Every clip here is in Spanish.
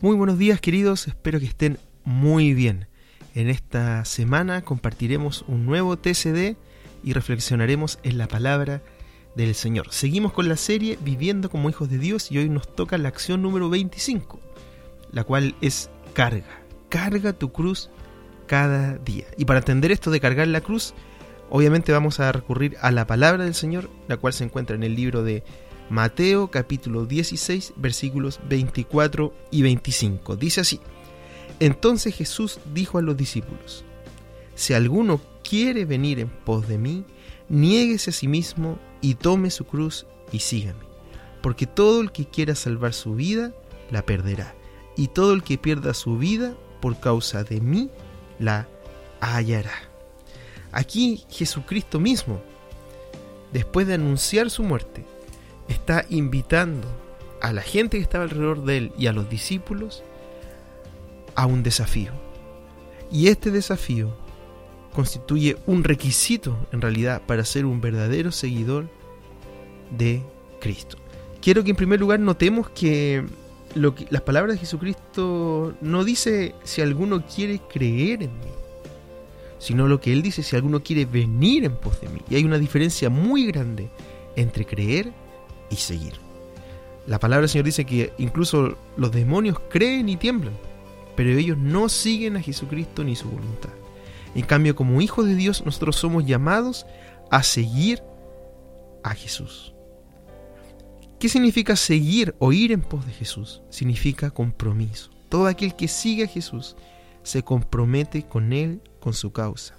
Muy buenos días queridos, espero que estén muy bien. En esta semana compartiremos un nuevo TCD y reflexionaremos en la palabra del Señor. Seguimos con la serie Viviendo como hijos de Dios y hoy nos toca la acción número 25, la cual es carga. Carga tu cruz cada día. Y para entender esto de cargar la cruz, obviamente vamos a recurrir a la palabra del Señor, la cual se encuentra en el libro de Mateo capítulo 16 versículos 24 y 25. Dice así, entonces Jesús dijo a los discípulos, si alguno quiere venir en pos de mí, niéguese a sí mismo y tome su cruz y sígame, porque todo el que quiera salvar su vida, la perderá, y todo el que pierda su vida por causa de mí, la hallará. Aquí Jesucristo mismo, después de anunciar su muerte, está invitando a la gente que estaba alrededor de él y a los discípulos a un desafío. Y este desafío constituye un requisito en realidad para ser un verdadero seguidor de Cristo. Quiero que en primer lugar notemos que, lo que las palabras de Jesucristo no dice si alguno quiere creer en mí, sino lo que él dice si alguno quiere venir en pos de mí. Y hay una diferencia muy grande entre creer seguir. La palabra del Señor dice que incluso los demonios creen y tiemblan, pero ellos no siguen a Jesucristo ni su voluntad. En cambio, como hijos de Dios, nosotros somos llamados a seguir a Jesús. ¿Qué significa seguir o ir en pos de Jesús? Significa compromiso. Todo aquel que sigue a Jesús se compromete con Él, con su causa.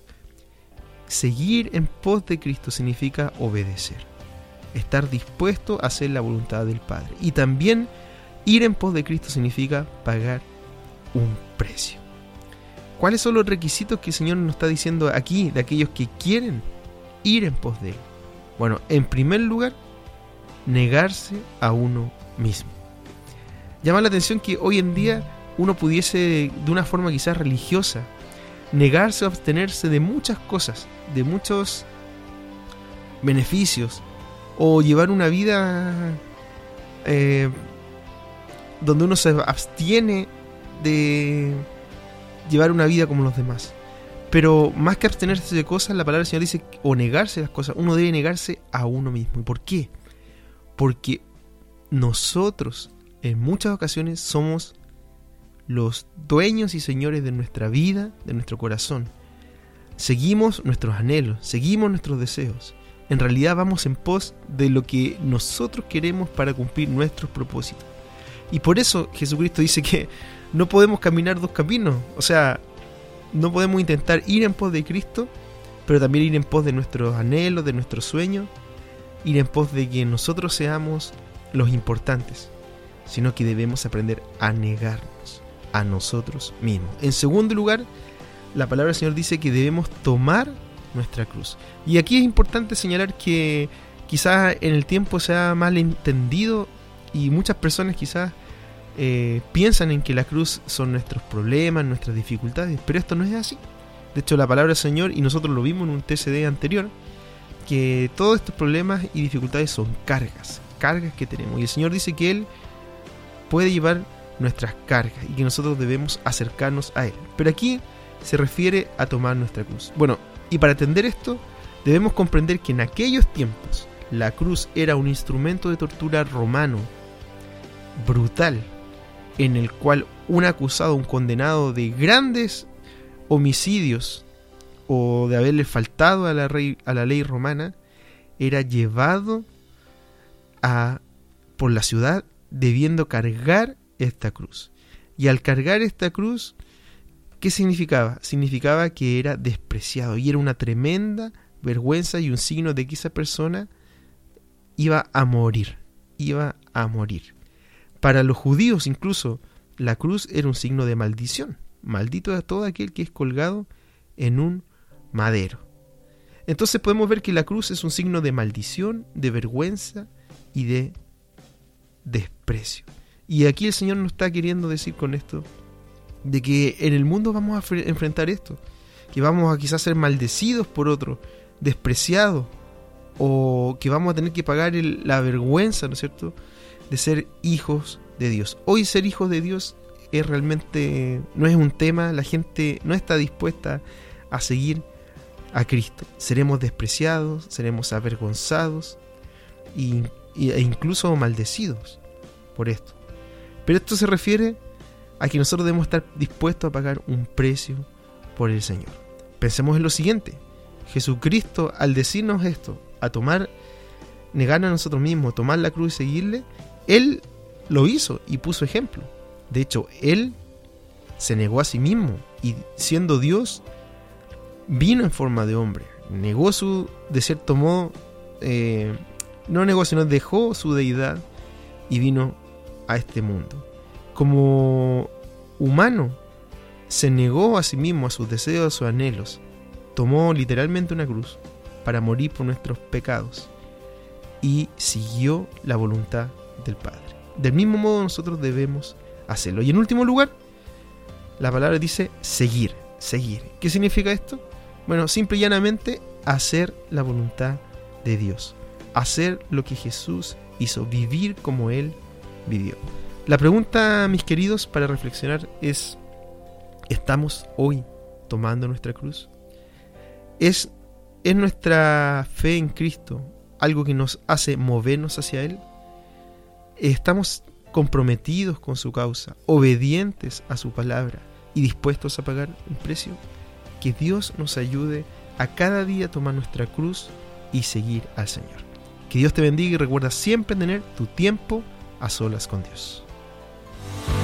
Seguir en pos de Cristo significa obedecer estar dispuesto a hacer la voluntad del Padre. Y también ir en pos de Cristo significa pagar un precio. ¿Cuáles son los requisitos que el Señor nos está diciendo aquí de aquellos que quieren ir en pos de Él? Bueno, en primer lugar, negarse a uno mismo. Llama la atención que hoy en día uno pudiese, de una forma quizás religiosa, negarse o abstenerse de muchas cosas, de muchos beneficios, o llevar una vida eh, donde uno se abstiene de llevar una vida como los demás. Pero más que abstenerse de cosas, la palabra del Señor dice, o negarse las cosas, uno debe negarse a uno mismo. ¿Y por qué? Porque nosotros en muchas ocasiones somos los dueños y señores de nuestra vida, de nuestro corazón. Seguimos nuestros anhelos, seguimos nuestros deseos en realidad vamos en pos de lo que nosotros queremos para cumplir nuestros propósitos. Y por eso Jesucristo dice que no podemos caminar dos caminos. O sea, no podemos intentar ir en pos de Cristo, pero también ir en pos de nuestros anhelos, de nuestros sueños, ir en pos de que nosotros seamos los importantes, sino que debemos aprender a negarnos a nosotros mismos. En segundo lugar, la palabra del Señor dice que debemos tomar nuestra cruz. Y aquí es importante señalar que quizás en el tiempo se ha mal entendido y muchas personas quizás eh, piensan en que la cruz son nuestros problemas, nuestras dificultades, pero esto no es así. De hecho, la palabra Señor, y nosotros lo vimos en un TCD anterior, que todos estos problemas y dificultades son cargas, cargas que tenemos. Y el Señor dice que Él puede llevar nuestras cargas y que nosotros debemos acercarnos a Él. Pero aquí se refiere a tomar nuestra cruz. Bueno, y para entender esto, debemos comprender que en aquellos tiempos la cruz era un instrumento de tortura romano brutal, en el cual un acusado, un condenado de grandes homicidios o de haberle faltado a la, a la ley romana, era llevado a, por la ciudad debiendo cargar esta cruz. Y al cargar esta cruz, ¿Qué significaba? Significaba que era despreciado y era una tremenda vergüenza y un signo de que esa persona iba a morir, iba a morir. Para los judíos incluso la cruz era un signo de maldición. Maldito a todo aquel que es colgado en un madero. Entonces podemos ver que la cruz es un signo de maldición, de vergüenza y de desprecio. Y aquí el Señor nos está queriendo decir con esto de que en el mundo vamos a enfrentar esto, que vamos a quizás ser maldecidos por otro, despreciados, o que vamos a tener que pagar la vergüenza, ¿no es cierto?, de ser hijos de Dios. Hoy ser hijos de Dios es realmente, no es un tema, la gente no está dispuesta a seguir a Cristo. Seremos despreciados, seremos avergonzados e incluso maldecidos por esto. Pero esto se refiere a que nosotros debemos estar dispuestos a pagar un precio por el Señor. Pensemos en lo siguiente. Jesucristo, al decirnos esto, a tomar, negar a nosotros mismos, tomar la cruz y seguirle, Él lo hizo y puso ejemplo. De hecho, Él se negó a sí mismo y siendo Dios, vino en forma de hombre. Negó su, de cierto modo, eh, no negó, sino dejó su deidad y vino a este mundo. Como humano, se negó a sí mismo, a sus deseos, a sus anhelos. Tomó literalmente una cruz para morir por nuestros pecados y siguió la voluntad del Padre. Del mismo modo nosotros debemos hacerlo. Y en último lugar, la palabra dice seguir, seguir. ¿Qué significa esto? Bueno, simple y llanamente hacer la voluntad de Dios. Hacer lo que Jesús hizo, vivir como Él vivió. La pregunta, mis queridos, para reflexionar es, ¿estamos hoy tomando nuestra cruz? ¿Es, ¿Es nuestra fe en Cristo algo que nos hace movernos hacia Él? ¿Estamos comprometidos con su causa, obedientes a su palabra y dispuestos a pagar un precio? Que Dios nos ayude a cada día tomar nuestra cruz y seguir al Señor. Que Dios te bendiga y recuerda siempre tener tu tiempo a solas con Dios. Bye.